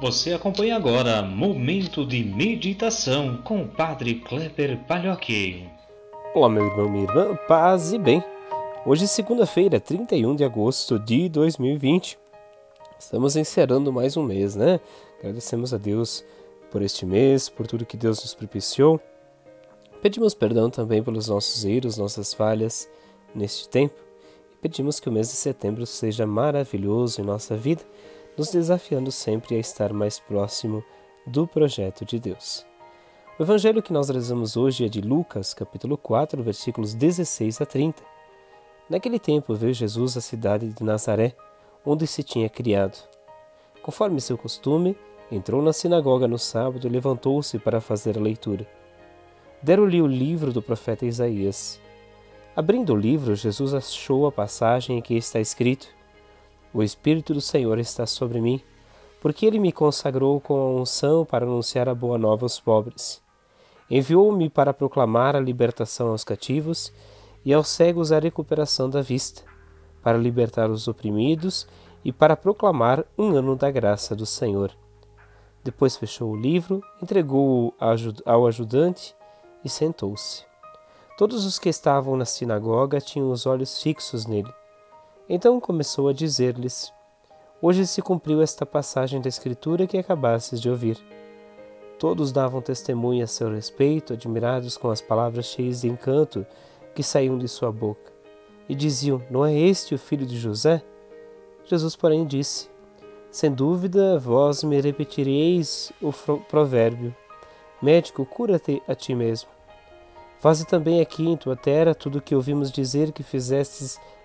Você acompanha agora Momento de Meditação com o Padre Kleber Palhoque. Olá, meu irmão, minha irmã, paz e bem. Hoje é segunda-feira, 31 de agosto de 2020. Estamos encerrando mais um mês, né? Agradecemos a Deus por este mês, por tudo que Deus nos propiciou. Pedimos perdão também pelos nossos erros, nossas falhas neste tempo. E pedimos que o mês de setembro seja maravilhoso em nossa vida nos desafiando sempre a estar mais próximo do projeto de Deus. O evangelho que nós rezamos hoje é de Lucas, capítulo 4, versículos 16 a 30. Naquele tempo veio Jesus à cidade de Nazaré, onde se tinha criado. Conforme seu costume, entrou na sinagoga no sábado e levantou-se para fazer a leitura. Deram-lhe o livro do profeta Isaías. Abrindo o livro, Jesus achou a passagem em que está escrito: o Espírito do Senhor está sobre mim, porque ele me consagrou com a unção para anunciar a boa nova aos pobres. Enviou-me para proclamar a libertação aos cativos e aos cegos a recuperação da vista, para libertar os oprimidos e para proclamar um ano da graça do Senhor. Depois fechou o livro, entregou-o ao ajudante e sentou-se. Todos os que estavam na sinagoga tinham os olhos fixos nele. Então começou a dizer-lhes: Hoje se cumpriu esta passagem da Escritura que acabastes de ouvir. Todos davam testemunho a seu respeito, admirados com as palavras cheias de encanto que saíam de sua boca. E diziam: Não é este o filho de José? Jesus, porém, disse: Sem dúvida, vós me repetireis o provérbio: Médico, cura-te a ti mesmo. Faze também aqui em tua terra tudo o que ouvimos dizer que fizestes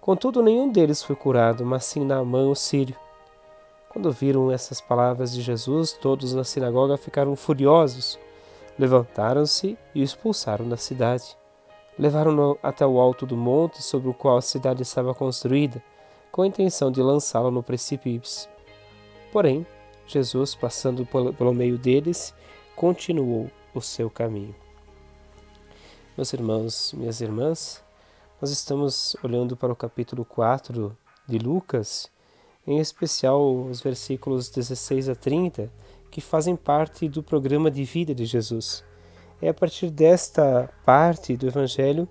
Contudo, nenhum deles foi curado, mas sim Naamã, o sírio. Quando viram essas palavras de Jesus, todos na sinagoga ficaram furiosos. Levantaram-se e o expulsaram da cidade. Levaram-no até o alto do monte sobre o qual a cidade estava construída, com a intenção de lançá-lo no precipício. Porém, Jesus, passando pelo meio deles, continuou o seu caminho. Meus irmãos, minhas irmãs, nós estamos olhando para o capítulo 4 de Lucas, em especial os versículos 16 a 30, que fazem parte do programa de vida de Jesus. É a partir desta parte do Evangelho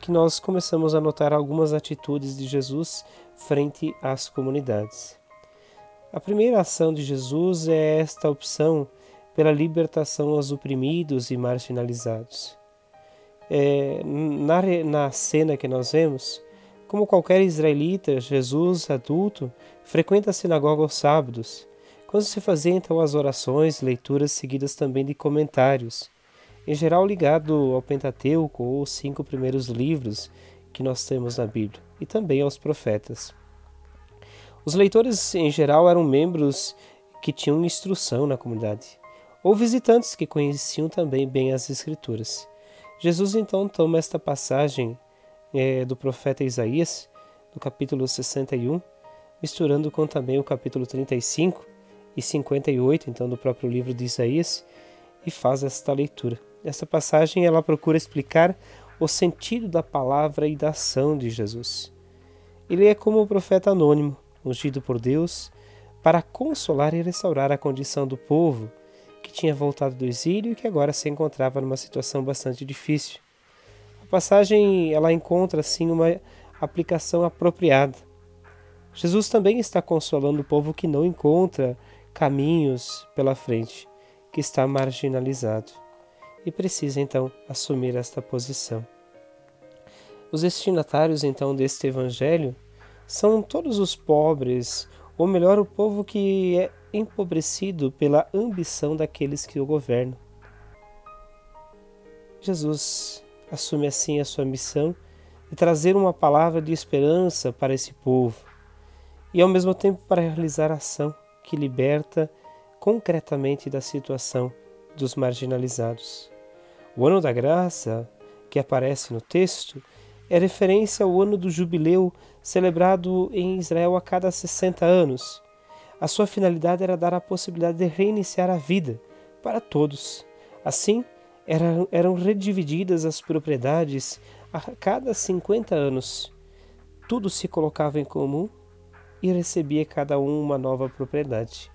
que nós começamos a notar algumas atitudes de Jesus frente às comunidades. A primeira ação de Jesus é esta opção pela libertação aos oprimidos e marginalizados é, na, na cena que nós vemos, como qualquer israelita, Jesus, adulto, frequenta a sinagoga aos sábados, quando se fazia então as orações, leituras seguidas também de comentários, em geral ligado ao Pentateuco ou os cinco primeiros livros que nós temos na Bíblia, e também aos profetas. Os leitores, em geral, eram membros que tinham instrução na comunidade, ou visitantes que conheciam também bem as Escrituras. Jesus então toma esta passagem é, do profeta Isaías, do capítulo 61, misturando com também o capítulo 35 e 58, então do próprio livro de Isaías, e faz esta leitura. Esta passagem ela procura explicar o sentido da palavra e da ação de Jesus. Ele é como o profeta anônimo, ungido por Deus, para consolar e restaurar a condição do povo que tinha voltado do exílio e que agora se encontrava numa situação bastante difícil. A passagem ela encontra assim uma aplicação apropriada. Jesus também está consolando o povo que não encontra caminhos pela frente, que está marginalizado e precisa então assumir esta posição. Os destinatários então deste evangelho são todos os pobres, ou melhor, o povo que é empobrecido pela ambição daqueles que o governam. Jesus assume assim a sua missão de trazer uma palavra de esperança para esse povo e ao mesmo tempo para realizar a ação que liberta concretamente da situação dos marginalizados. O ano da graça, que aparece no texto, é referência ao ano do jubileu celebrado em Israel a cada 60 anos. A sua finalidade era dar a possibilidade de reiniciar a vida para todos. Assim, eram, eram redivididas as propriedades a cada 50 anos. Tudo se colocava em comum e recebia cada um uma nova propriedade,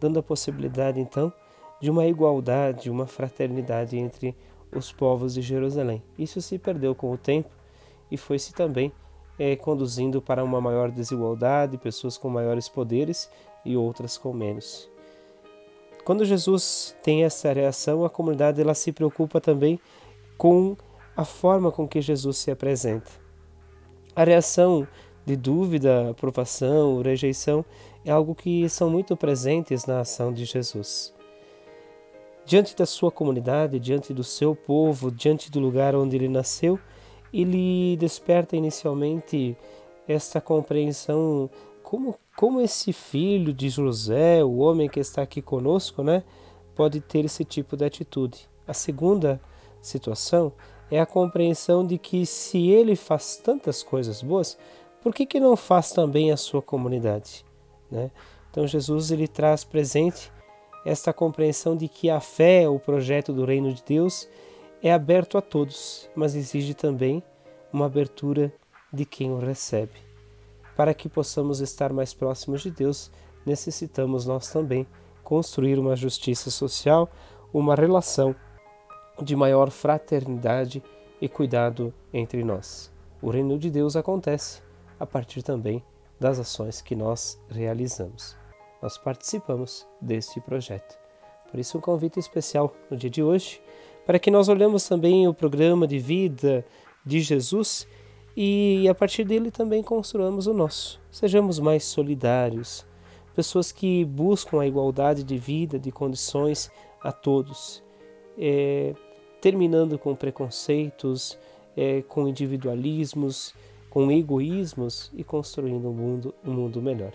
dando a possibilidade então de uma igualdade, uma fraternidade entre os povos de Jerusalém. Isso se perdeu com o tempo e foi-se também é, conduzindo para uma maior desigualdade, pessoas com maiores poderes e outras com menos. Quando Jesus tem essa reação, a comunidade ela se preocupa também com a forma com que Jesus se apresenta. A reação de dúvida, aprovação, rejeição é algo que são muito presentes na ação de Jesus. Diante da sua comunidade, diante do seu povo, diante do lugar onde ele nasceu, ele desperta inicialmente esta compreensão como, como esse filho de José, o homem que está aqui conosco, né, pode ter esse tipo de atitude. A segunda situação é a compreensão de que se ele faz tantas coisas boas, por que, que não faz também a sua comunidade? Né? Então Jesus ele traz presente esta compreensão de que a fé, o projeto do reino de Deus, é aberto a todos, mas exige também uma abertura de quem o recebe. Para que possamos estar mais próximos de Deus, necessitamos nós também construir uma justiça social, uma relação de maior fraternidade e cuidado entre nós. O reino de Deus acontece a partir também das ações que nós realizamos. Nós participamos deste projeto. Por isso, um convite especial no dia de hoje, para que nós olhemos também o programa de vida de Jesus e a partir dele também construamos o nosso. Sejamos mais solidários, pessoas que buscam a igualdade de vida, de condições a todos. É, terminando com preconceitos, é, com individualismos, com egoísmos e construindo um mundo, um mundo melhor.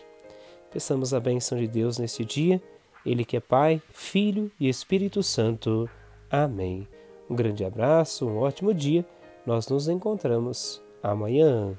Peçamos a bênção de Deus neste dia, Ele que é Pai, Filho e Espírito Santo. Amém. Um grande abraço, um ótimo dia. Nós nos encontramos amanhã.